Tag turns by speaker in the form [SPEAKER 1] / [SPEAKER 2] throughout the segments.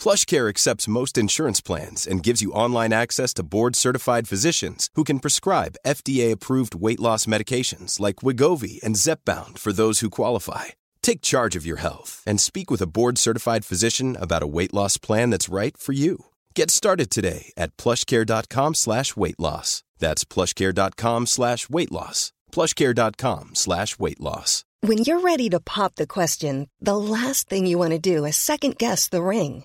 [SPEAKER 1] PlushCare accepts most insurance plans and gives you online access to board-certified physicians who can prescribe FDA-approved weight loss medications like Wigovi and Zepbound for those who qualify. Take charge of your health and speak with a board-certified physician about a weight loss plan that's right for you. Get started today at plushcare.com slash weight loss. That's plushcare.com slash weight loss. plushcare.com slash weight loss.
[SPEAKER 2] When you're ready to pop the question, the last thing you want to do is second guess the ring.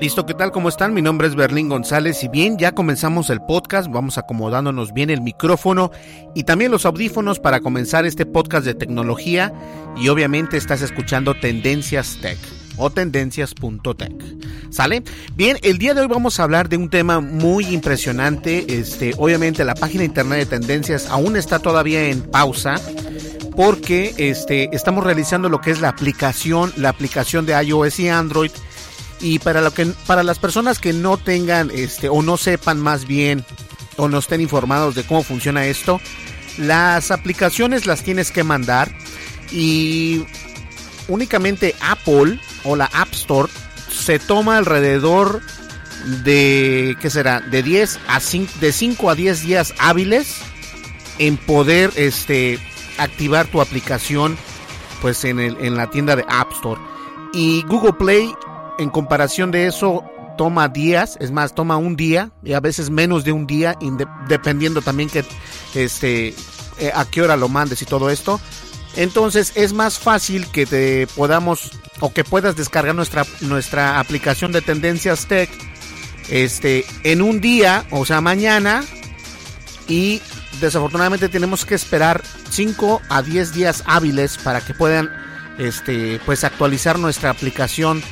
[SPEAKER 3] Listo, ¿qué tal? ¿Cómo están? Mi nombre es Berlín González y bien, ya comenzamos el podcast, vamos acomodándonos bien el micrófono y también los audífonos para comenzar este podcast de tecnología y obviamente estás escuchando Tendencias Tech o tendencias.tech. ¿Sale? Bien, el día de hoy vamos a hablar de un tema muy impresionante. Este, obviamente la página internet de tendencias aún está todavía en pausa porque este, estamos realizando lo que es la aplicación, la aplicación de iOS y Android y para lo que para las personas que no tengan este o no sepan más bien o no estén informados de cómo funciona esto, las aplicaciones las tienes que mandar y únicamente Apple o la App Store se toma alrededor de qué será, de 10 a 5 de 5 a 10 días hábiles en poder este activar tu aplicación pues en, el, en la tienda de App Store. Y Google Play en comparación de eso toma días, es más, toma un día y a veces menos de un día, dependiendo también que este eh, a qué hora lo mandes y todo esto. Entonces es más fácil que te podamos o que puedas descargar nuestra, nuestra aplicación de Tendencias Tech este, en un día, o sea, mañana. Y desafortunadamente tenemos que esperar 5 a 10 días hábiles para que puedan este, pues actualizar nuestra aplicación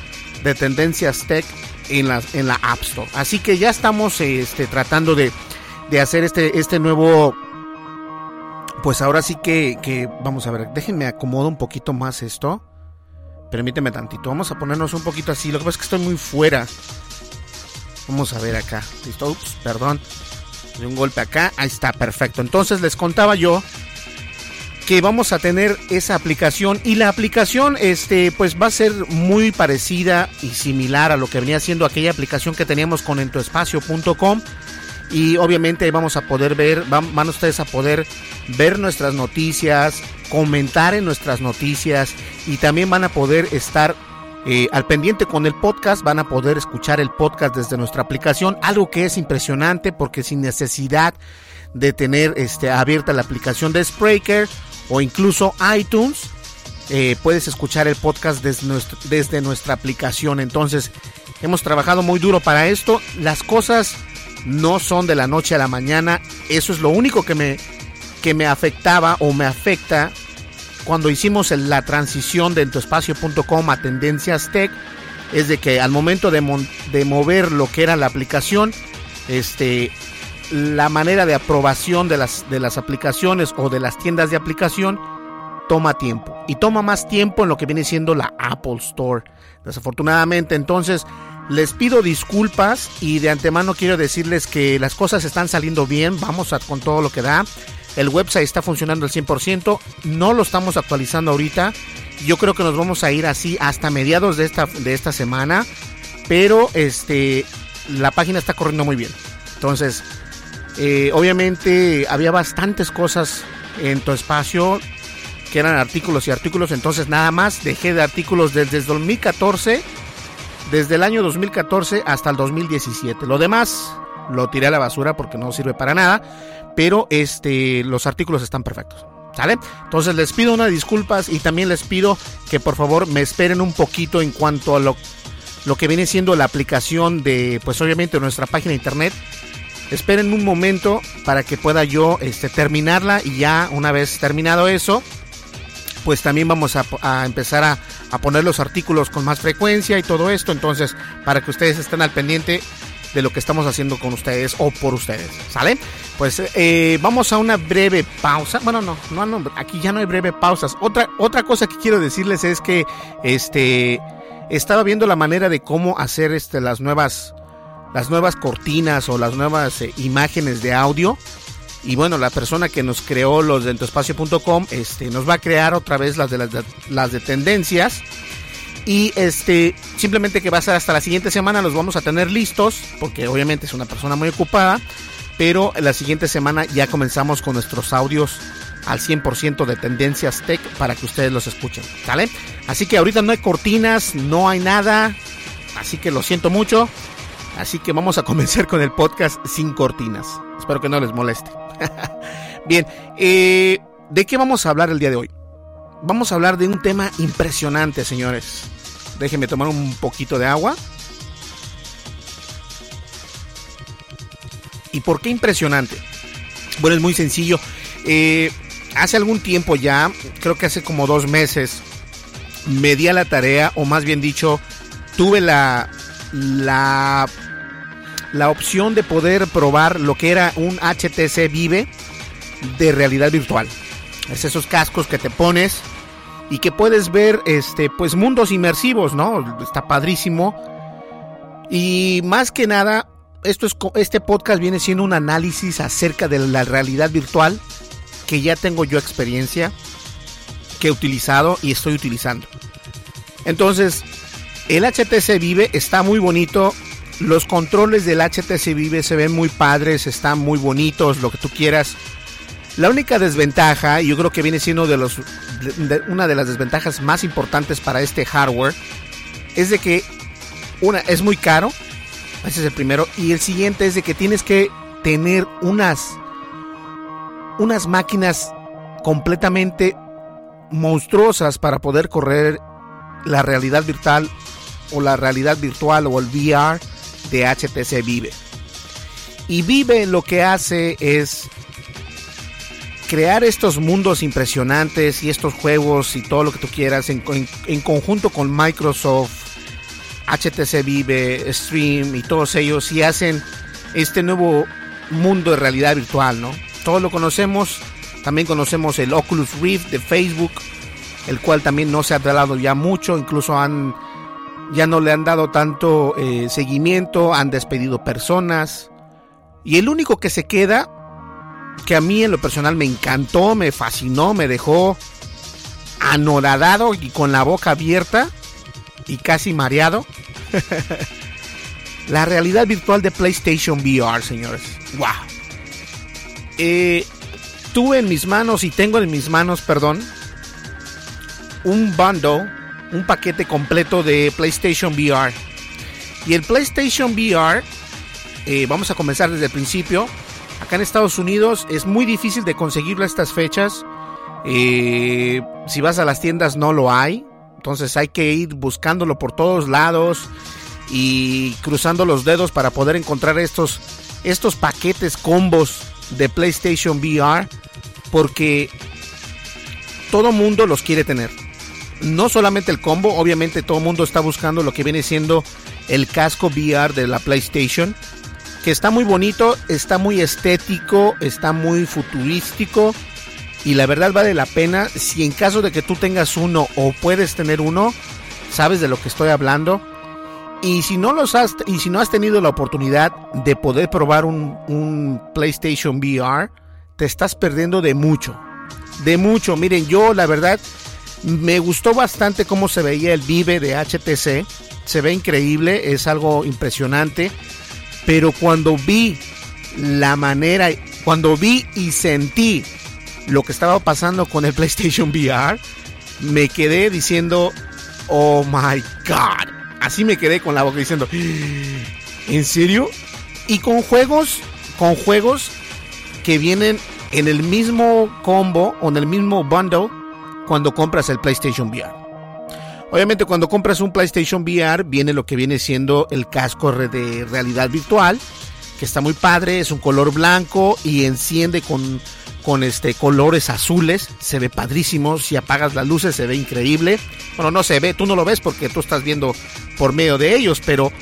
[SPEAKER 3] de Tendencias Tech en la, en la App Store. Así que ya estamos este, tratando de, de hacer este, este nuevo pues ahora sí que, que, vamos a ver, déjenme acomodo un poquito más esto. Permíteme tantito, vamos a ponernos un poquito así. Lo que pasa es que estoy muy fuera. Vamos a ver acá. Listo, ups, perdón. De un golpe acá, ahí está, perfecto. Entonces les contaba yo que vamos a tener esa aplicación. Y la aplicación este pues va a ser muy parecida y similar a lo que venía siendo aquella aplicación que teníamos con entoespacio.com y obviamente vamos a poder ver van, van ustedes a poder ver nuestras noticias comentar en nuestras noticias y también van a poder estar eh, al pendiente con el podcast, van a poder escuchar el podcast desde nuestra aplicación, algo que es impresionante porque sin necesidad de tener este, abierta la aplicación de Spreaker o incluso iTunes, eh, puedes escuchar el podcast desde, nuestra aplicación. Entonces, hemos trabajado muy duro para esto. Las cosas no son de la noche a la mañana. Eso es lo único que me, que me afectaba o me afecta cuando hicimos la transición de entoespacio.com a Tendencias Tech. Es de que al momento de, de mover lo que era la aplicación, este, la manera de aprobación de las, de las aplicaciones o de las tiendas de aplicación toma tiempo. Y toma más tiempo en lo que viene siendo la Apple Store. Desafortunadamente, entonces les pido disculpas y de antemano quiero decirles que las cosas están saliendo bien. Vamos con todo lo que da. El website está funcionando al 100%. No lo estamos actualizando ahorita. Yo creo que nos vamos a ir así hasta mediados de esta, de esta semana. Pero este, la página está corriendo muy bien. Entonces, eh, obviamente había bastantes cosas en tu espacio que eran artículos y artículos, entonces nada más dejé de artículos desde el 2014, desde el año 2014 hasta el 2017. Lo demás lo tiré a la basura porque no sirve para nada, pero este los artículos están perfectos. ¿Sale? Entonces les pido unas disculpas y también les pido que por favor me esperen un poquito en cuanto a lo, lo que viene siendo la aplicación de, pues obviamente nuestra página de internet. Esperen un momento para que pueda yo este, terminarla y ya una vez terminado eso, pues también vamos a, empezar a, a, poner los artículos con más frecuencia y todo esto. Entonces, para que ustedes estén al pendiente de lo que estamos haciendo con ustedes o por ustedes, ¿sale? Pues eh, vamos a una breve pausa. Bueno, no, no, no, aquí ya no hay breve pausas. Otra, otra cosa que quiero decirles es que este estaba viendo la manera de cómo hacer este, las nuevas las nuevas cortinas o las nuevas eh, imágenes de audio. Y bueno, la persona que nos creó los de este, nos va a crear otra vez las de, las de, tendencias. Y este, simplemente que va a ser hasta la siguiente semana, los vamos a tener listos, porque obviamente es una persona muy ocupada. Pero la siguiente semana ya comenzamos con nuestros audios al 100% de tendencias tech para que ustedes los escuchen. Así que ahorita no hay cortinas, no hay nada, así que lo siento mucho. Así que vamos a comenzar con el podcast sin cortinas. Espero que no les moleste. Bien, eh, ¿de qué vamos a hablar el día de hoy? Vamos a hablar de un tema impresionante, señores. Déjenme tomar un poquito de agua. ¿Y por qué impresionante? Bueno, es muy sencillo. Eh, hace algún tiempo ya, creo que hace como dos meses, me di a la tarea, o más bien dicho, tuve la, la, la opción de poder probar lo que era un HTC Vive de realidad virtual. Es esos cascos que te pones y que puedes ver este pues mundos inmersivos, ¿no? Está padrísimo. Y más que nada, esto es este podcast viene siendo un análisis acerca de la realidad virtual que ya tengo yo experiencia, que he utilizado y estoy utilizando. Entonces, el HTC Vive está muy bonito. Los controles del HTC Vive se ven muy padres, están muy bonitos, lo que tú quieras. La única desventaja, y yo creo que viene siendo de los, una de las desventajas más importantes para este hardware, es de que una es muy caro, ese es el primero, y el siguiente es de que tienes que tener unas unas máquinas completamente monstruosas para poder correr la realidad virtual o la realidad virtual o el VR de HTC Vive. Y Vive lo que hace es crear estos mundos impresionantes y estos juegos y todo lo que tú quieras en, en, conjunto con Microsoft, HTC Vive, Stream y todos ellos y hacen este nuevo mundo de realidad virtual, ¿no? Todos lo conocemos, también conocemos el Oculus Rift de Facebook, el cual también no se ha hablado ya mucho, incluso han ya no le han dado tanto eh, seguimiento, han despedido personas y el único que se queda que a mí en lo personal me encantó, me fascinó, me dejó anoradado y con la boca abierta y casi mareado. la realidad virtual de PlayStation VR, señores. ¡Wow! Eh, tuve en mis manos y tengo en mis manos, perdón, un bundle, un paquete completo de PlayStation VR. Y el PlayStation VR, eh, vamos a comenzar desde el principio. Acá en Estados Unidos es muy difícil de conseguirlo a estas fechas. Eh, si vas a las tiendas no lo hay. Entonces hay que ir buscándolo por todos lados y cruzando los dedos para poder encontrar estos, estos paquetes combos de PlayStation VR porque todo mundo los quiere tener. No solamente el combo, obviamente todo mundo está buscando lo que viene siendo el casco VR de la PlayStation que está muy bonito, está muy estético, está muy futurístico y la verdad vale la pena. Si en caso de que tú tengas uno o puedes tener uno, sabes de lo que estoy hablando. Y si no los has y si no has tenido la oportunidad de poder probar un, un PlayStation VR, te estás perdiendo de mucho. De mucho. Miren, yo la verdad me gustó bastante cómo se veía el Vive de HTC. Se ve increíble, es algo impresionante pero cuando vi la manera, cuando vi y sentí lo que estaba pasando con el PlayStation VR, me quedé diciendo, oh my god. Así me quedé con la boca diciendo, ¿en serio? Y con juegos, con juegos que vienen en el mismo combo o en el mismo bundle cuando compras el PlayStation VR. Obviamente cuando compras un PlayStation VR viene lo que viene siendo el casco de realidad virtual, que está muy padre, es un color blanco y enciende con, con este colores azules, se ve padrísimo, si apagas las luces se ve increíble. Bueno, no se ve, tú no lo ves porque tú estás viendo por medio de ellos, pero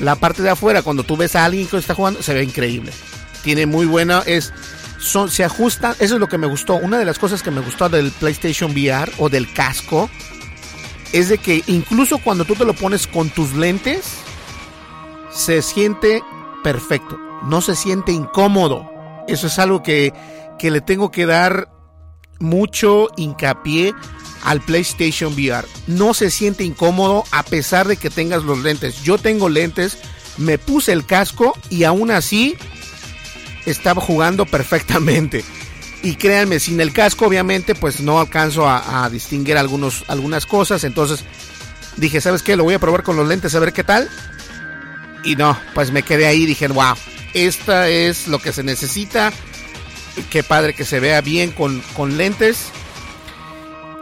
[SPEAKER 3] la parte de afuera cuando tú ves a alguien que está jugando se ve increíble. Tiene muy buena es son, se ajusta, eso es lo que me gustó. Una de las cosas que me gustó del PlayStation VR o del casco es de que incluso cuando tú te lo pones con tus lentes, se siente perfecto, no se siente incómodo. Eso es algo que, que le tengo que dar mucho hincapié al PlayStation VR. No se siente incómodo a pesar de que tengas los lentes. Yo tengo lentes, me puse el casco y aún así estaba jugando perfectamente. Y créanme, sin el casco obviamente pues no alcanzo a, distinguir algunos, algunas cosas. Entonces dije, ¿sabes qué? Lo voy a probar con los lentes a ver qué tal. Y no, pues me quedé ahí y dije, wow, esta es lo que se necesita. Qué padre que se vea bien con, con lentes.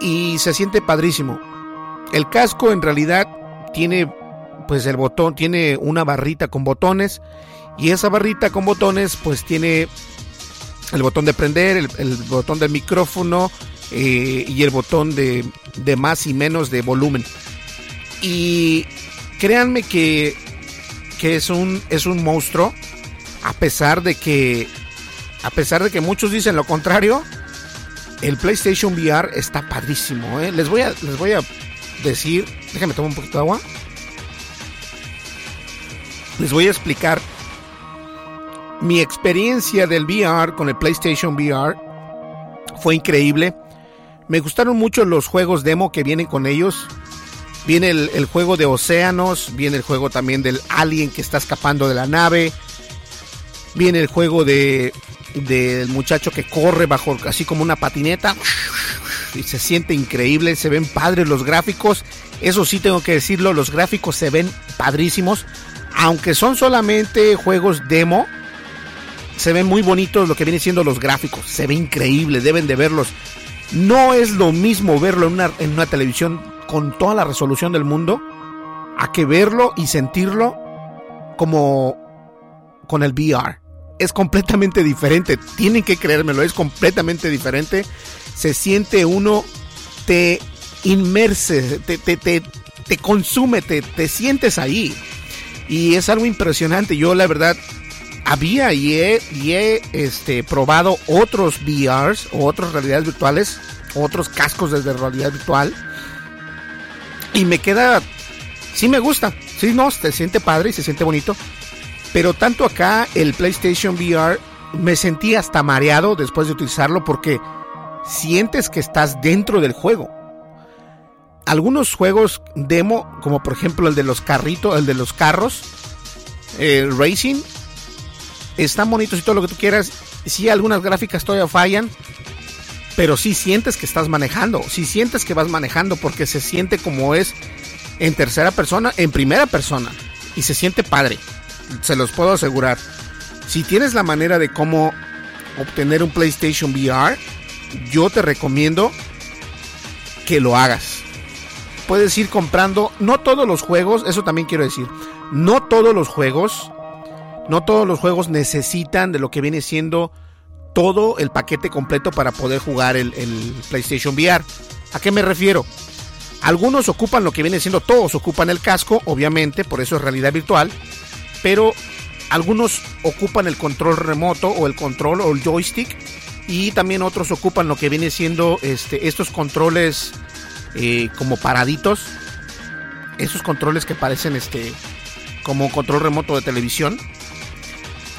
[SPEAKER 3] Y se siente padrísimo. El casco en realidad tiene pues el botón, tiene una barrita con botones y esa barrita con botones pues tiene el botón de prender, el, botón del micrófono eh, y el botón de, más y menos de volumen. Y créanme que, que es, un, es un monstruo, a pesar de que, a pesar de que muchos dicen lo contrario, el PlayStation VR está padrísimo. ¿eh? Les, voy a, les voy a decir, déjame tomar un poquito de agua. Les voy a explicar mi experiencia del VR con el PlayStation VR fue increíble. Me gustaron mucho los juegos demo que vienen con ellos. Viene el, juego de océanos, viene el juego también del alien que está escapando de la nave. Viene el juego de del muchacho que corre bajo así como una patineta y se siente increíble, se ven padres los gráficos. Eso sí tengo que decirlo, los gráficos se ven padrísimos, aunque son solamente juegos demo se ven muy bonitos lo que viene siendo los gráficos, se ve increíble, deben de verlos. No es lo mismo verlo en una, en una televisión con toda la resolución del mundo a que verlo y sentirlo como con el VR. Es completamente diferente, tienen que creérmelo, es completamente diferente. Se siente uno, te inmerse, te, te, te, te consume, te, te sientes ahí. Y es algo impresionante. Yo la verdad había y he, este, probado otros VRs o otras realidades virtuales, otros cascos desde realidad virtual. Y me queda, sí me gusta, sí, no, se siente padre y se siente bonito. Pero tanto acá el PlayStation VR me sentí hasta mareado después de utilizarlo porque sientes que estás dentro del juego. Algunos juegos demo, como por ejemplo el de los carritos, el de los carros, el Racing, están bonitos y todo lo que tú quieras. Sí, algunas gráficas todavía fallan, pero sí sientes que estás manejando, sí sientes que vas manejando porque se siente como es en tercera persona, en primera persona, y se siente padre, se los puedo asegurar. Si tienes la manera de cómo obtener un PlayStation VR, yo te recomiendo que lo hagas. Puedes ir comprando, no todos los juegos, eso también quiero decir, no todos los juegos no todos los juegos necesitan de lo que viene siendo todo el paquete completo para poder jugar el, PlayStation VR. ¿A qué me refiero? Algunos ocupan lo que viene siendo, todos ocupan el casco, obviamente, por eso es realidad virtual, pero algunos ocupan el control remoto o el control o el joystick y también otros ocupan lo que viene siendo este, estos controles eh, como paraditos, esos controles que parecen este, como control remoto de televisión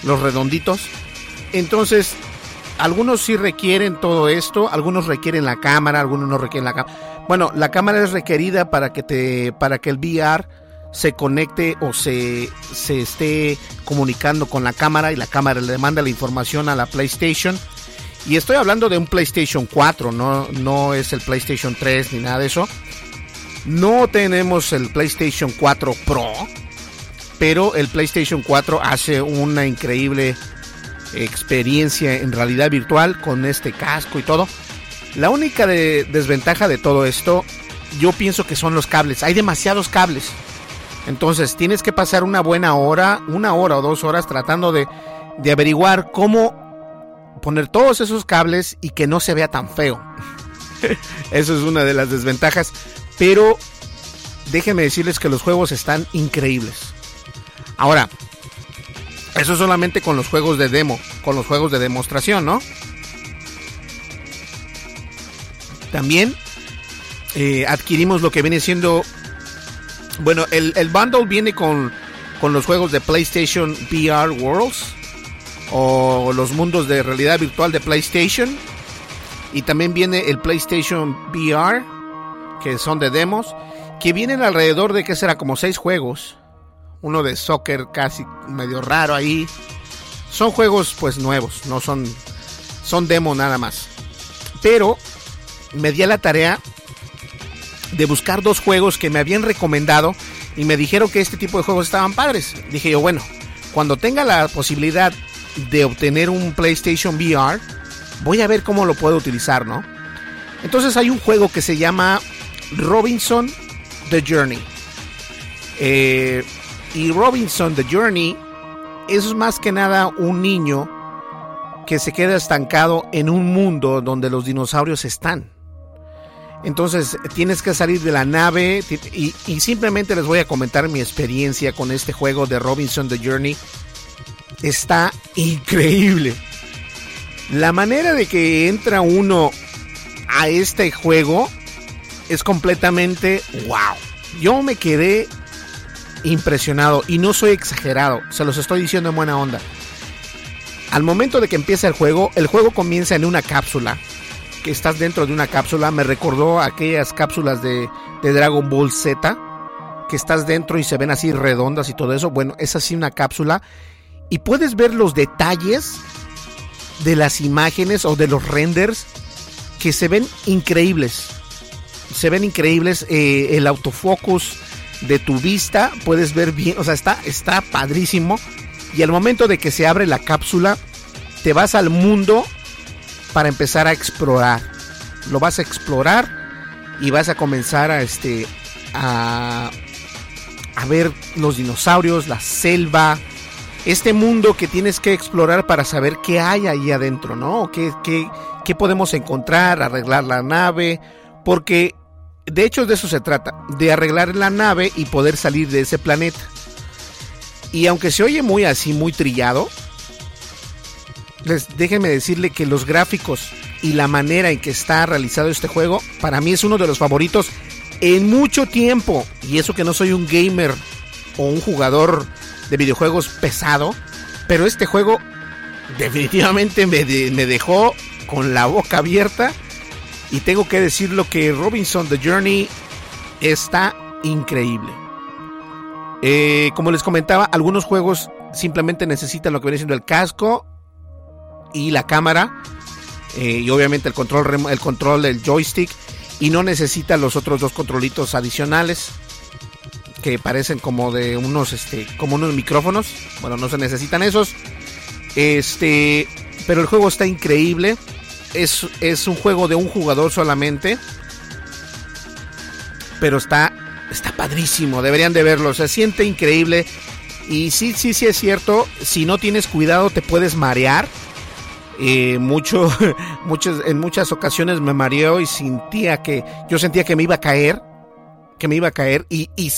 [SPEAKER 3] los redonditos. Entonces, algunos sí requieren todo esto, algunos requieren la cámara, algunos no requieren la cámara. Bueno, la cámara es requerida para que te para que el VR se conecte o se, se esté comunicando con la cámara y la cámara le manda la información a la PlayStation. Y estoy hablando de un PlayStation 4, no, no es el PlayStation 3 ni nada de eso. No tenemos el PlayStation 4 Pro, pero el PlayStation 4 hace una increíble experiencia en realidad virtual con este casco y todo. La única desventaja de todo esto, yo pienso que son los cables. Hay demasiados cables. Entonces tienes que pasar una buena hora, una hora o dos horas tratando de, de averiguar cómo poner todos esos cables y que no se vea tan feo. Eso es una de las desventajas. Pero déjenme decirles que los juegos están increíbles. Ahora, eso solamente con los juegos de demo, con los juegos de demostración, ¿no? También eh, adquirimos lo que viene siendo... Bueno, el, el bundle viene con, con los juegos de PlayStation VR Worlds o los mundos de realidad virtual de PlayStation. Y también viene el PlayStation VR, que son de demos, que vienen alrededor de que será como seis juegos. Uno de soccer casi medio raro ahí. Son juegos pues nuevos, no son son demo nada más. Pero me di a la tarea de buscar dos juegos que me habían recomendado y me dijeron que este tipo de juegos estaban padres. Dije yo, bueno, cuando tenga la posibilidad de obtener un PlayStation VR, voy a ver cómo lo puedo utilizar, ¿no? Entonces hay un juego que se llama Robinson The Journey. Eh, y Robinson The Journey es más que nada un niño que se queda estancado en un mundo donde los dinosaurios están. Entonces tienes que salir de la nave y, simplemente les voy a comentar mi experiencia con este juego de Robinson The Journey está increíble. La manera de que entra uno a este juego es completamente wow. Yo me quedé impresionado y no soy exagerado, se los estoy diciendo en buena onda. Al momento de que empieza el juego, el juego comienza en una cápsula. Que estás dentro de una cápsula. Me recordó aquellas cápsulas de, Dragon Ball Z. Que estás dentro y se ven así redondas y todo eso. Bueno, es así una cápsula y puedes ver los detalles de las imágenes o de los renders que se ven increíbles. Se ven increíbles. Eh, el autofocus de tu vista, puedes ver bien, o sea, está, está padrísimo. Y al momento de que se abre la cápsula, te vas al mundo para empezar a explorar. Lo vas a explorar y vas a comenzar a este a, a ver los dinosaurios, la selva, este mundo que tienes que explorar para saber qué hay ahí adentro, ¿no? ¿Qué, qué, podemos encontrar, arreglar la nave? Porque de hecho de eso se trata, de arreglar la nave y poder salir de ese planeta. Y aunque se oye muy así, muy trillado, les, déjenme decirle que los gráficos y la manera en que está realizado este juego, para mí es uno de los favoritos en mucho tiempo. Y eso que no soy un gamer o un jugador de videojuegos pesado, pero este juego definitivamente me, me dejó con la boca abierta y tengo que decirlo que Robinson The Journey está increíble. Eh, como les comentaba, algunos juegos simplemente necesitan lo que viene siendo el casco y la cámara eh, y obviamente el control, el control del joystick y no necesita los otros dos controlitos adicionales que parecen como de unos este como unos micrófonos. Bueno, no se necesitan esos. Este, pero el juego está increíble. Es, es un juego de un jugador solamente. Pero está está padrísimo, deberían de verlo, se siente increíble. Y sí, sí, sí es cierto, si no tienes cuidado te puedes marear. Mucho, muchas, en muchas ocasiones me mareó y sentía que, yo sentía que me iba a caer que me iba a caer y, y,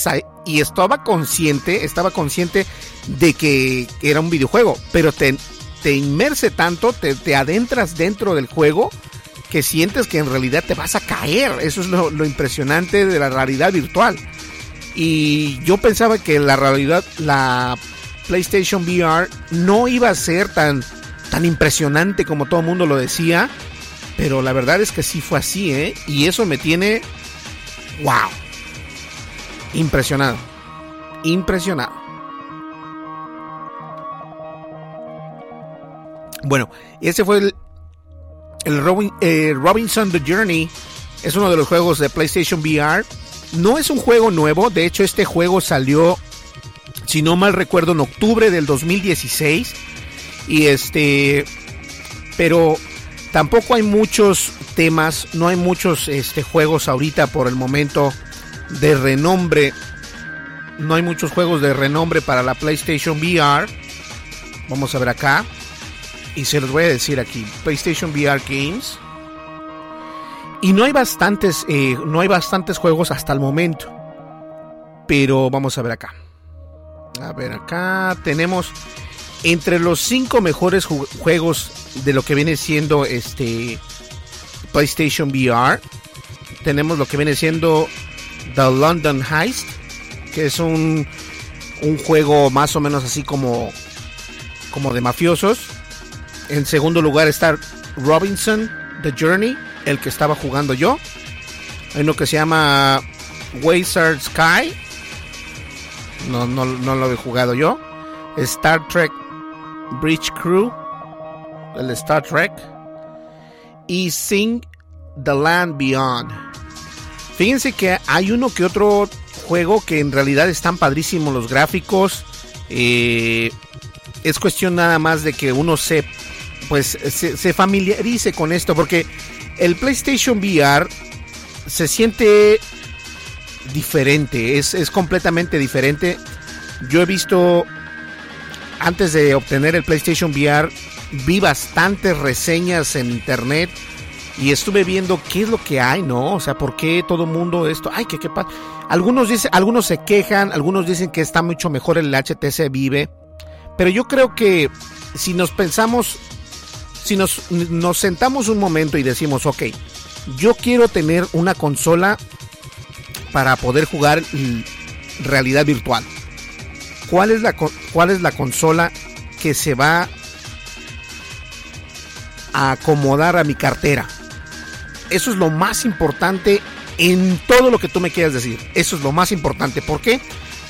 [SPEAKER 3] y estaba consciente, estaba consciente de que era un videojuego, pero te, te inmerse tanto, te, te, adentras dentro del juego que sientes que en realidad te vas a caer. Eso es lo, lo impresionante de la realidad virtual. Y yo pensaba que la realidad, la PlayStation VR no iba a ser tan, tan impresionante como todo el mundo lo decía. Pero la verdad es que sí fue así, ¿eh? Y eso me tiene... ¡Wow! Impresionado. Impresionado. Bueno, ese fue el, el eh, Robinson The Journey. Es uno de los juegos de PlayStation VR. No es un juego nuevo. De hecho, este juego salió, si no mal recuerdo, en octubre del 2016. Y este, pero tampoco hay muchos temas, no hay muchos este, juegos ahorita por el momento de renombre. No hay muchos juegos de renombre para la PlayStation VR. Vamos a ver acá. Y se los voy a decir aquí. PlayStation VR Games. Y no hay bastantes, eh, no hay bastantes juegos hasta el momento. Pero vamos a ver acá. A ver acá tenemos entre los cinco mejores juegos de lo que viene siendo este PlayStation VR. Tenemos lo que viene siendo The London Heist, que es un, un juego más o menos así como, como de mafiosos. En segundo lugar está Robinson, The Journey, el que estaba jugando yo. Hay uno que se llama Wizard Sky. No, no, no lo he jugado yo. Star Trek Bridge Crew. El Star Trek. Y Sing the Land Beyond. Fíjense que hay uno que otro juego que en realidad están padrísimos los gráficos. Eh, es cuestión nada más de que uno se, pues, se, familiarice con esto. Porque el PlayStation VR se siente diferente. Es, es completamente diferente. Yo he visto antes de obtener el PlayStation VR, vi bastantes reseñas en internet y estuve viendo qué es lo que hay, ¿no? O sea, por qué todo mundo esto, ay, que qué pasa. Algunos algunos se quejan, algunos dicen que está mucho mejor el HTC Vive, pero yo creo que si nos pensamos, si nos, nos sentamos un momento y decimos, ok, yo quiero tener una consola para poder jugar realidad virtual. ¿Cuál es la, cuál es la consola que se va a acomodar a mi cartera? Eso es lo más importante en todo lo que tú me quieras decir. Eso es lo más importante. ¿Por qué?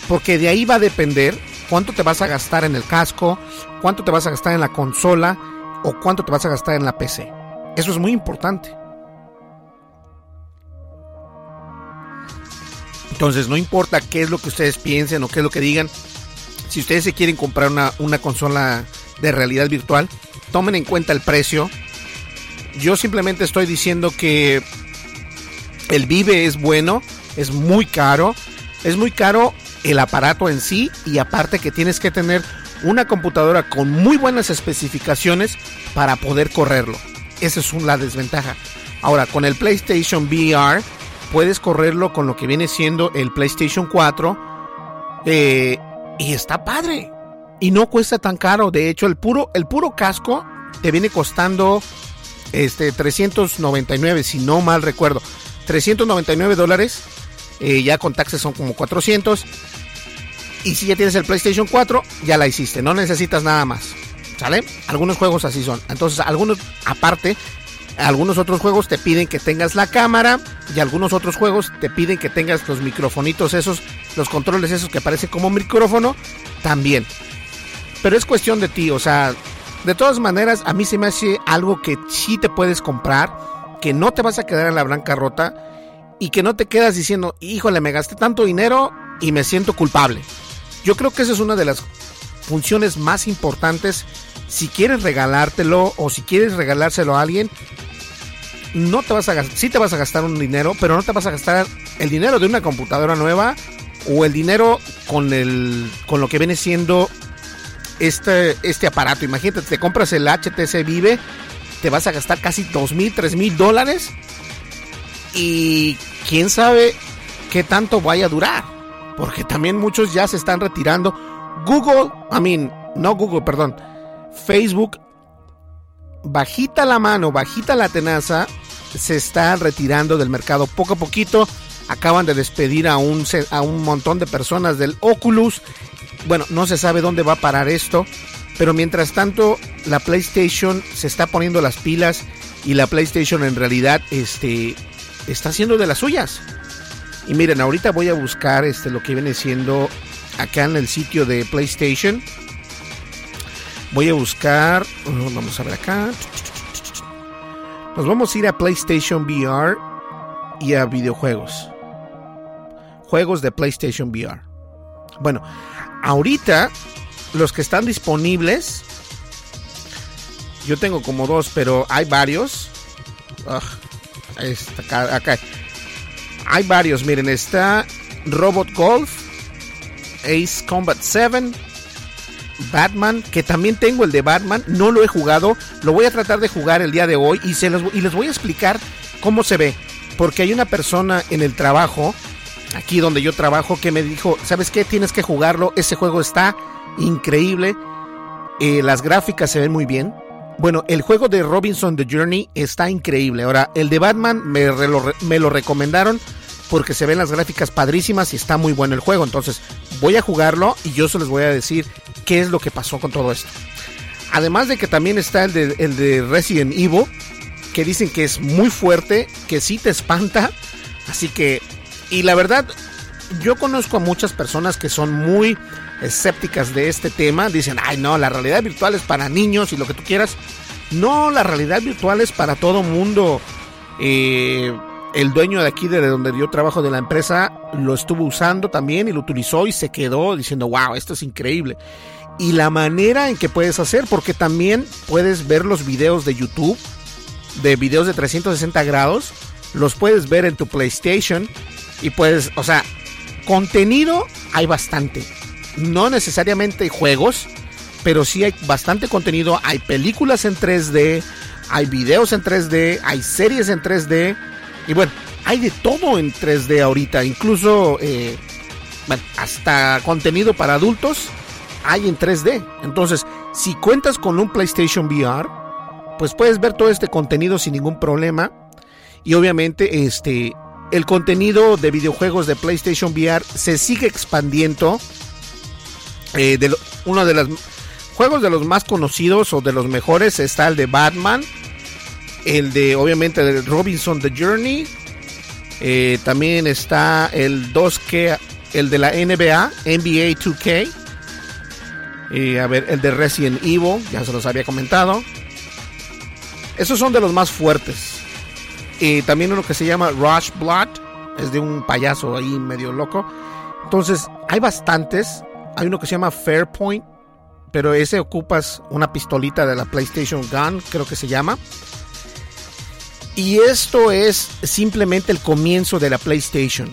[SPEAKER 3] Porque de ahí va a depender cuánto te vas a gastar en el casco, cuánto te vas a gastar en la consola o cuánto te vas a gastar en la PC. Eso es muy importante. Entonces, no importa qué es lo que ustedes piensen o qué es lo que digan, si ustedes se quieren comprar una, una consola de realidad virtual, tomen en cuenta el precio, yo simplemente estoy diciendo que el Vive es bueno, es muy caro, es muy caro el aparato en sí y aparte que tienes que tener una computadora con muy buenas especificaciones para poder correrlo. Esa es la desventaja. Ahora, con el PlayStation VR puedes correrlo con lo que viene siendo el PlayStation 4 eh, y está padre. Y no cuesta tan caro. De hecho, el puro, el puro casco te viene costando este 399, si no mal recuerdo. 399 dólares. Eh, ya con taxes son como 400. Y si ya tienes el PlayStation 4, ya la hiciste. No necesitas nada más. ¿Sale? Algunos juegos así son. Entonces, algunos, aparte, algunos otros juegos te piden que tengas la cámara. Y algunos otros juegos te piden que tengas los microfonitos esos, los controles esos que parecen como micrófono. También. Pero es cuestión de ti. O sea, de todas maneras, a mí se me hace algo que sí te puedes comprar, que no te vas a quedar en la blanca rota y que no te quedas diciendo, híjole, me gasté tanto dinero y me siento culpable. Yo creo que esa es una de las funciones más importantes. Si quieres regalártelo o si quieres regalárselo a alguien, no te vas a gastar, sí te vas a gastar un dinero, pero no te vas a gastar el dinero de una computadora nueva o el dinero con el con lo que viene siendo este, este aparato. Imagínate, te compras el HTC Vive, te vas a gastar casi dos mil, tres mil dólares. Y quién sabe qué tanto vaya a durar. Porque también muchos ya se están retirando. Google, I mean, no Google, perdón. Facebook, bajita la mano, bajita la tenaza, se está retirando del mercado poco a poquito. Acaban de despedir a un, a un montón de personas del Oculus bueno, no se sabe dónde va a parar esto, pero mientras tanto la PlayStation se está poniendo las pilas y la PlayStation en realidad este, está haciendo de las suyas. Y miren, ahorita voy a buscar este, lo que viene siendo acá en el sitio de PlayStation. Voy a buscar, uh, vamos a ver acá. Nos vamos a ir a PlayStation VR y a videojuegos. Juegos de PlayStation VR. Bueno, ahorita los que están disponibles Yo tengo como dos, pero hay varios. acá, acá. Hay varios, miren, está Robot Golf, Ace Combat 7, Batman, que también tengo el de Batman, no lo he jugado, lo voy a tratar de jugar el día de hoy y, se y les voy a explicar cómo se ve, porque hay una persona en el trabajo, aquí donde yo trabajo, que me dijo, ¿sabes qué? Tienes que jugarlo, ese juego está increíble, eh, las gráficas se ven muy bien. Bueno, el juego de Robinson The Journey está increíble. Ahora, el de Batman me, me lo recomendaron porque se ven las gráficas padrísimas y está muy bueno el juego. Entonces voy a jugarlo y yo se les voy a decir qué es lo que pasó con todo esto. Además de que también está el de, el de Resident Evil, que dicen que es muy fuerte, que sí te espanta. Así que, y la verdad, yo conozco a muchas personas que son muy escépticas de este tema. Dicen, ay no, la realidad virtual es para niños y lo que tú quieras. No, la realidad virtual es para todo mundo. Eh, el dueño de aquí, de donde yo trabajo de la empresa, lo estuvo usando también y lo utilizó y se quedó diciendo, wow, esto es increíble. Y la manera en que puedes hacer, porque también puedes ver los videos de YouTube, de videos de 360 grados, los puedes ver en tu PlayStation y puedes, o sea, contenido hay bastante. No necesariamente juegos, pero sí hay bastante contenido. Hay películas en 3D, hay videos en 3D, hay series en 3D y bueno, hay de todo en 3D ahorita, incluso eh, hasta contenido para adultos hay en 3D. Entonces, si cuentas con un PlayStation VR, pues puedes ver todo este contenido sin ningún problema. Y obviamente, este, el contenido de videojuegos de PlayStation VR se sigue expandiendo. Eh, de uno de los juegos de los más conocidos o de los mejores está el de Batman el de obviamente de Robinson The Journey. Eh, también está el 2K, el de la NBA, NBA 2K. Eh, a ver, el de Resident Evil, ya se los había comentado. Esos son de los más fuertes. Y también uno que se llama Rush Blood, es de un payaso ahí medio loco. Entonces, hay bastantes. Hay uno que se llama Fairpoint, pero ese ocupas una pistolita de la PlayStation Gun, creo que se llama. Y esto es simplemente el comienzo de la PlayStation.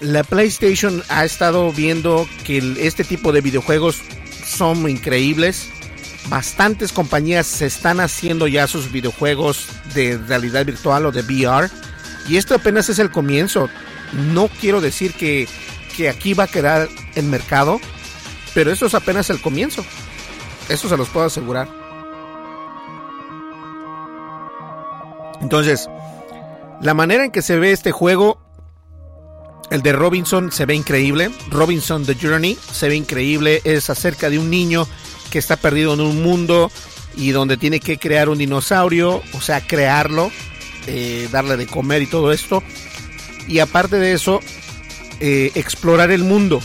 [SPEAKER 3] La PlayStation ha estado viendo que este tipo de videojuegos son increíbles. Bastantes compañías se están haciendo ya sus videojuegos de realidad virtual o de VR. Y esto apenas es el comienzo. No quiero decir que, que aquí va a quedar el mercado, pero esto es apenas el comienzo. Eso se los puedo asegurar. Entonces, la manera en que se ve este juego, el de Robinson se ve increíble. Robinson The Journey se ve increíble. Es acerca de un niño que está perdido en un mundo y donde tiene que crear un dinosaurio, o sea, crearlo, eh, darle de comer y todo esto. Y aparte de eso, eh, explorar el mundo.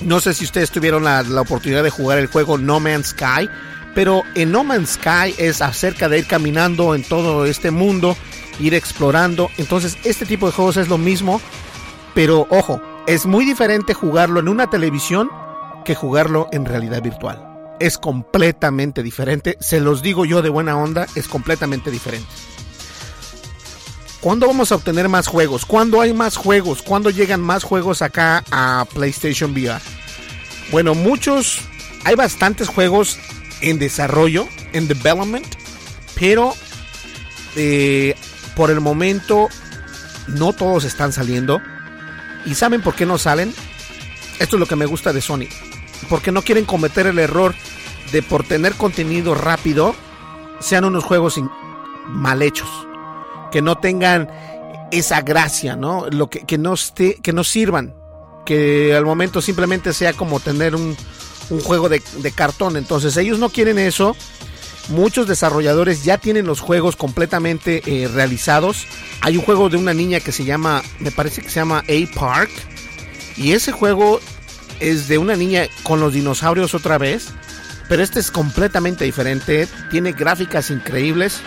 [SPEAKER 3] No sé si ustedes tuvieron la, oportunidad de jugar el juego No Man's Sky pero en No Man's Sky es acerca de ir caminando en todo este mundo, ir explorando. Entonces, este tipo de juegos es lo mismo, pero ojo, es muy diferente jugarlo en una televisión que jugarlo en realidad virtual. Es completamente diferente, se los digo yo de buena onda, es completamente diferente. ¿Cuándo vamos a obtener más juegos? ¿Cuándo hay más juegos? ¿Cuándo llegan más juegos acá a PlayStation VR? Bueno, muchos, hay bastantes juegos en desarrollo, en development, pero eh, por el momento no todos están saliendo. ¿Y saben por qué no salen? Esto es lo que me gusta de Sony. Porque no quieren cometer el error de por tener contenido rápido, sean unos juegos mal hechos. Que no tengan esa gracia, ¿no? Lo que, que, no esté, que no sirvan. Que al momento simplemente sea como tener un, un juego de, cartón. Entonces ellos no quieren eso. Muchos desarrolladores ya tienen los juegos completamente eh, realizados. Hay un juego de una niña que se llama, me parece que se llama A Park. Y ese juego es de una niña con los dinosaurios otra vez. Pero este es completamente diferente. Tiene gráficas increíbles.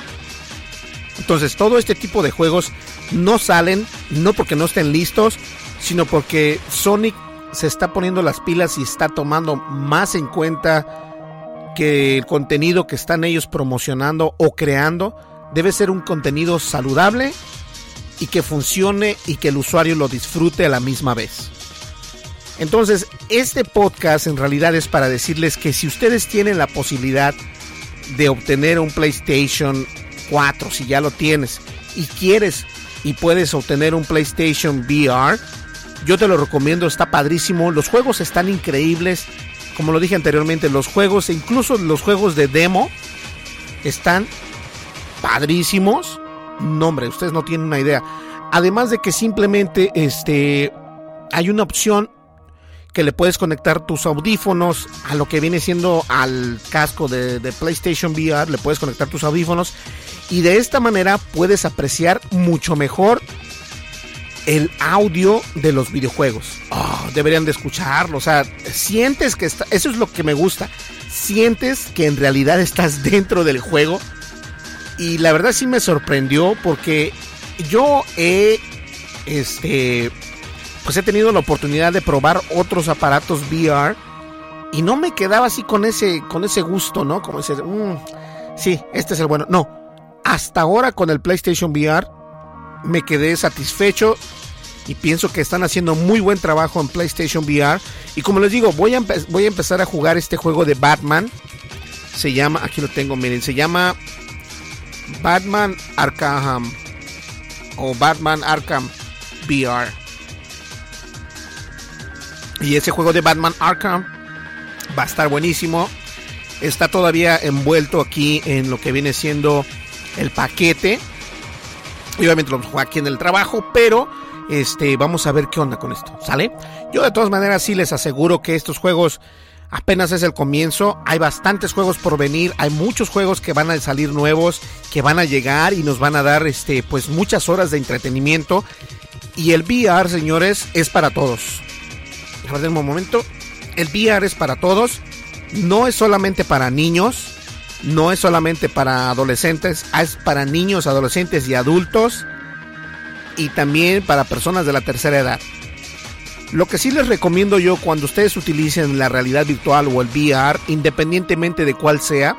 [SPEAKER 3] Entonces todo este tipo de juegos no salen, no porque no estén listos, sino porque Sonic se está poniendo las pilas y está tomando más en cuenta que el contenido que están ellos promocionando o creando debe ser un contenido saludable y que funcione y que el usuario lo disfrute a la misma vez. Entonces, este podcast en realidad es para decirles que si ustedes tienen la posibilidad de obtener un PlayStation 4, si ya lo tienes, y quieres y puedes obtener un PlayStation VR, yo te lo recomiendo, está padrísimo. Los juegos están increíbles. Como lo dije anteriormente, los juegos, e incluso los juegos de demo, están padrísimos. No, hombre, ustedes no tienen una idea. Además de que simplemente este, hay una opción que le puedes conectar tus audífonos a lo que viene siendo al casco de, de, PlayStation VR, le puedes conectar tus audífonos y de esta manera puedes apreciar mucho mejor el audio de los videojuegos. Oh, deberían de escucharlo, o sea, sientes que está, eso es lo que me gusta, sientes que en realidad estás dentro del juego y la verdad sí me sorprendió porque yo he este pues he tenido la oportunidad de probar otros aparatos VR y no me quedaba así con ese con ese gusto, ¿no? Como ese mmm, sí, este es el bueno. No, hasta ahora con el PlayStation VR me quedé satisfecho y pienso que están haciendo muy buen trabajo en PlayStation VR y como les digo, voy a voy a empezar a jugar este juego de Batman. Se llama, aquí lo tengo, miren, se llama Batman Arkham o Batman Arkham VR. Y ese juego de Batman Arkham va a estar buenísimo. Está todavía envuelto aquí en lo que viene siendo el paquete. Obviamente lo a aquí en el trabajo, pero este, vamos a ver qué onda con esto, ¿sale? Yo de todas maneras sí les aseguro que estos juegos apenas es el comienzo, hay bastantes juegos por venir, hay muchos juegos que van a salir nuevos, que van a llegar y nos van a dar este pues muchas horas de entretenimiento y el VR, señores, es para todos. Un momento. El VR es para todos, no es solamente para niños, no es solamente para adolescentes, es para niños, adolescentes y adultos y también para personas de la tercera edad. Lo que sí les recomiendo yo cuando ustedes utilicen la realidad virtual o el VR, independientemente de cuál sea,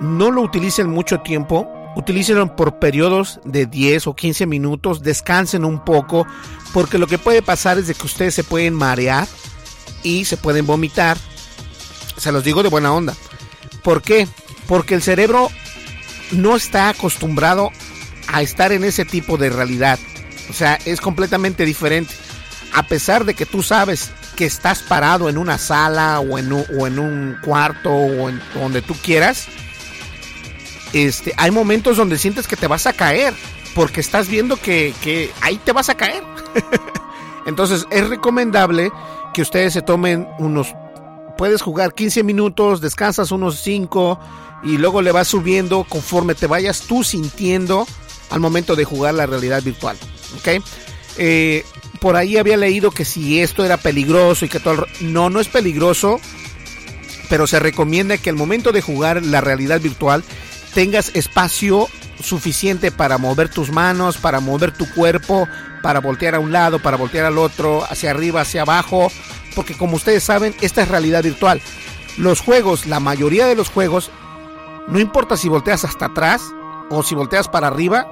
[SPEAKER 3] no lo utilicen mucho tiempo, utilícenlo por periodos de 10 o 15 minutos, descansen un poco, porque lo que puede pasar es de que ustedes se pueden marear y se pueden vomitar. Se los digo de buena onda. ¿Por qué? Porque el cerebro no está acostumbrado a estar en ese tipo de realidad. O sea, es completamente diferente. A pesar de que tú sabes que estás parado en una sala o en un, cuarto o en donde tú quieras, este, hay momentos donde sientes que te vas a caer porque estás viendo que ahí te vas a caer. Entonces es recomendable que ustedes se tomen unos, puedes jugar 15 minutos, descansas unos 5 y luego le vas subiendo conforme te vayas tú sintiendo al momento de jugar la realidad virtual. ¿Ok? Eh, por ahí había leído que si esto era peligroso y que todo... No, no es peligroso, pero se recomienda que al momento de jugar la realidad virtual tengas espacio suficiente para mover tus manos, para mover tu cuerpo, para voltear a un lado, para voltear al otro, hacia arriba, hacia abajo, porque como ustedes saben, esta es realidad virtual. Los juegos, la mayoría de los juegos, no importa si volteas hasta atrás o si volteas para arriba,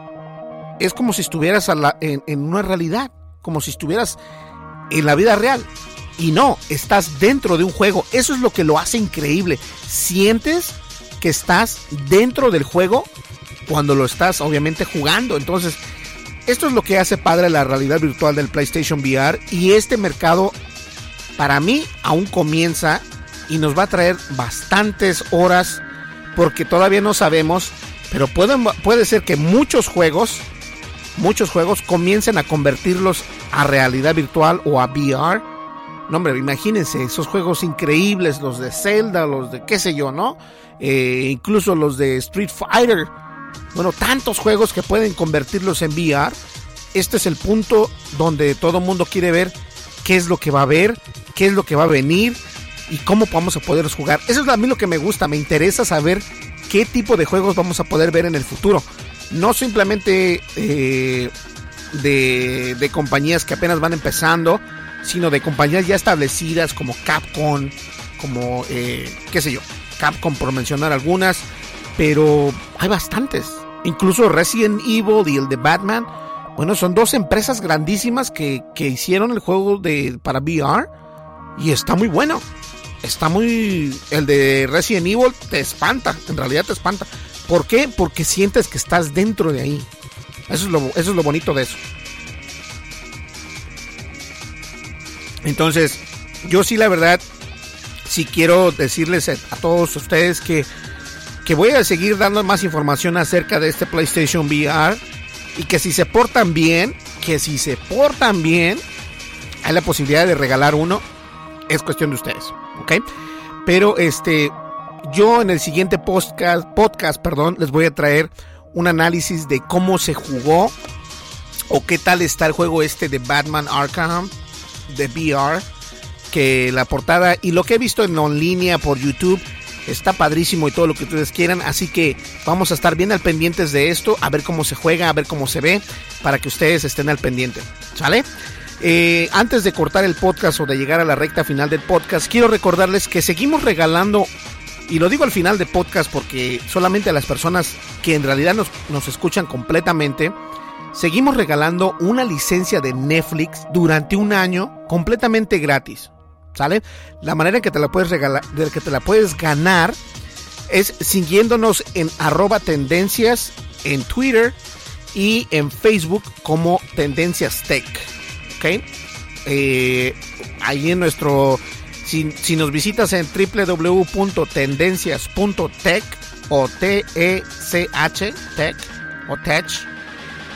[SPEAKER 3] es como si estuvieras en, una realidad, como si estuvieras en la vida real. Y no, estás dentro de un juego. Eso es lo que lo hace increíble. Sientes que estás dentro del juego cuando lo estás obviamente jugando. Entonces, esto es lo que hace padre la realidad virtual del PlayStation VR. Y este mercado, para mí, aún comienza y nos va a traer bastantes horas porque todavía no sabemos. Pero pueden, puede ser que muchos juegos muchos juegos comiencen a convertirlos a realidad virtual o a VR. No, hombre, imagínense esos juegos increíbles, los de Zelda, los de qué sé yo, ¿no? Eh, incluso los de Street Fighter. Bueno, tantos juegos que pueden convertirlos en VR. Este es el punto donde todo el mundo quiere ver qué es lo que va a haber, qué es lo que va a venir y cómo vamos a poder jugar. Eso es a mí lo que me gusta, me interesa saber qué tipo de juegos vamos a poder ver en el futuro no simplemente eh, de, compañías que apenas van empezando, sino de compañías ya establecidas como Capcom, como, eh, qué sé yo, Capcom por mencionar algunas, pero hay bastantes. Incluso Resident Evil y el de Batman. Bueno, son dos empresas grandísimas que, que hicieron el juego de, para VR y está muy bueno. Está muy... El de Resident Evil te espanta, en realidad te espanta. ¿Por qué? Porque sientes que estás dentro de ahí. Eso es lo, eso es lo bonito de eso. Entonces, yo sí la verdad, sí quiero decirles a, todos ustedes que, que voy a seguir dando más información acerca de este PlayStation VR y que si se portan bien, que si se portan bien, hay la posibilidad de regalar uno. Es cuestión de ustedes, ¿ok? Pero este, yo en el siguiente podcast, podcast, perdón, les voy a traer un análisis de cómo se jugó o qué tal está el juego este de Batman Arkham de VR, que la portada y lo que he visto en línea por YouTube está padrísimo y todo lo que ustedes quieran, así que vamos a estar bien al pendientes de esto, a ver cómo se juega, a ver cómo se ve, para que ustedes estén al pendiente, ¿sale? Eh, antes de cortar el podcast o de llegar a la recta final del podcast, quiero recordarles que seguimos regalando, y lo digo al final del podcast porque solamente a las personas que en realidad nos, nos escuchan completamente, seguimos regalando una licencia de Netflix durante un año completamente gratis. La manera en que te la puedes regalar, que te la puedes ganar es siguiéndonos en arroba tendencias en Twitter y en Facebook como Tendencias Tech. ¿Ok? Eh, ahí en nuestro. Si, si nos visitas en www.tendencias.tech o T-E-C-H, Tech o Tech,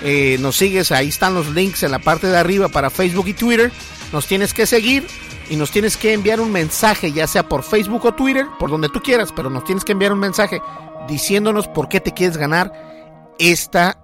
[SPEAKER 3] eh, nos sigues, ahí están los links en la parte de arriba para Facebook y Twitter. Nos tienes que seguir y nos tienes que enviar un mensaje, ya sea por Facebook o Twitter, por donde tú quieras, pero nos tienes que enviar un mensaje diciéndonos por qué te quieres ganar esta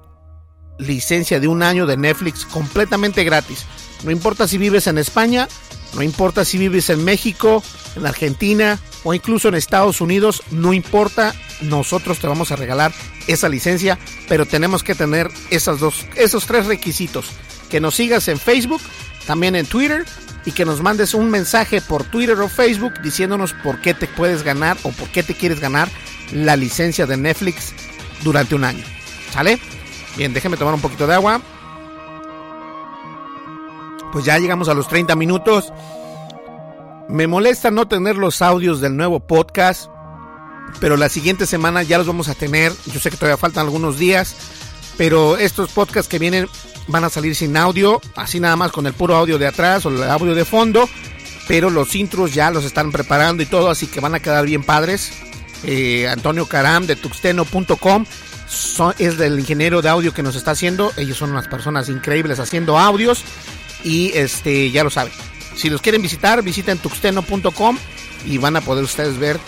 [SPEAKER 3] licencia de un año de Netflix completamente gratis. No importa si vives en España, no importa si vives en México, en Argentina o incluso en Estados Unidos, no importa, nosotros te vamos a regalar esa licencia, pero tenemos que tener esas dos, esos tres requisitos. Que nos sigas en Facebook, también en Twitter y que nos mandes un mensaje por Twitter o Facebook diciéndonos por qué te puedes ganar o por qué te quieres ganar la licencia de Netflix durante un año. ¿Sale? Bien, déjeme tomar un poquito de agua. Pues ya llegamos a los 30 minutos. Me molesta no tener los audios del nuevo podcast, pero la siguiente semana ya los vamos a tener. Yo sé que todavía faltan algunos días, pero estos podcasts que vienen van a salir sin audio, así nada más con el puro audio de atrás o el audio de fondo, pero los intros ya los están preparando y todo, así que van a quedar bien padres. Eh, Antonio Caram de tuxteno.com es del ingeniero de audio que nos está haciendo. Ellos son unas personas increíbles haciendo audios y este ya lo saben. Si los quieren visitar, visiten tuxteno.com y van a poder ustedes ver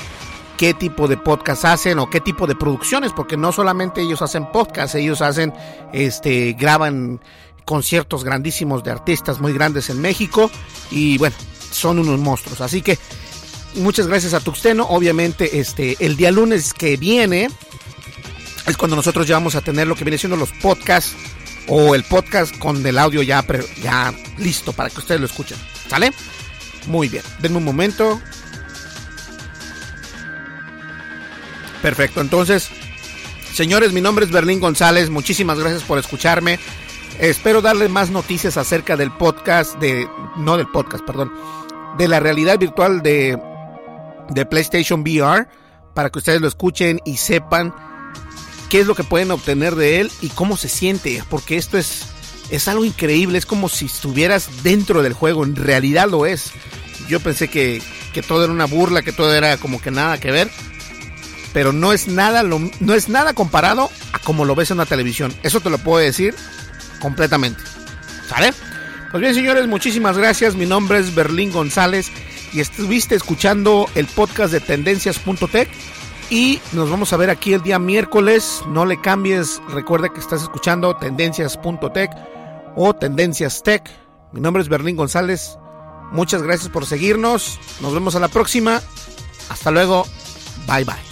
[SPEAKER 3] qué tipo de podcast hacen o qué tipo de producciones, porque no solamente ellos hacen podcast, ellos hacen, este, graban conciertos grandísimos de artistas muy grandes en México y bueno, son unos monstruos. Así que muchas gracias a Tuxteno. Obviamente, este, el día lunes que viene es cuando nosotros ya vamos a tener lo que viene siendo los podcasts o el podcast con el audio ya, ya listo para que ustedes lo escuchen. ¿Sale? Muy bien. Denme un momento. Perfecto. Entonces, señores, mi nombre es Berlín González. Muchísimas gracias por escucharme. Espero darles más noticias acerca del podcast de no del podcast, perdón, de la realidad virtual de de PlayStation VR para que ustedes lo escuchen y sepan qué es lo que pueden obtener de él y cómo se siente, porque esto es es algo increíble, es como si estuvieras dentro del juego, en realidad lo es. Yo pensé que, que todo era una burla, que todo era como que nada que ver, pero no es nada, lo, no es nada comparado a como lo ves en la televisión. Eso te lo puedo decir completamente. ¿Sale? Pues bien, señores, muchísimas gracias. Mi nombre es Berlín González y estuviste escuchando el podcast de tendencias.tech. Y nos vamos a ver aquí el día miércoles. No le cambies. Recuerda que estás escuchando tendencias.tech o Tendencias Tech. Mi nombre es Berlín González. Muchas gracias por seguirnos. Nos vemos a la próxima. Hasta luego. Bye bye.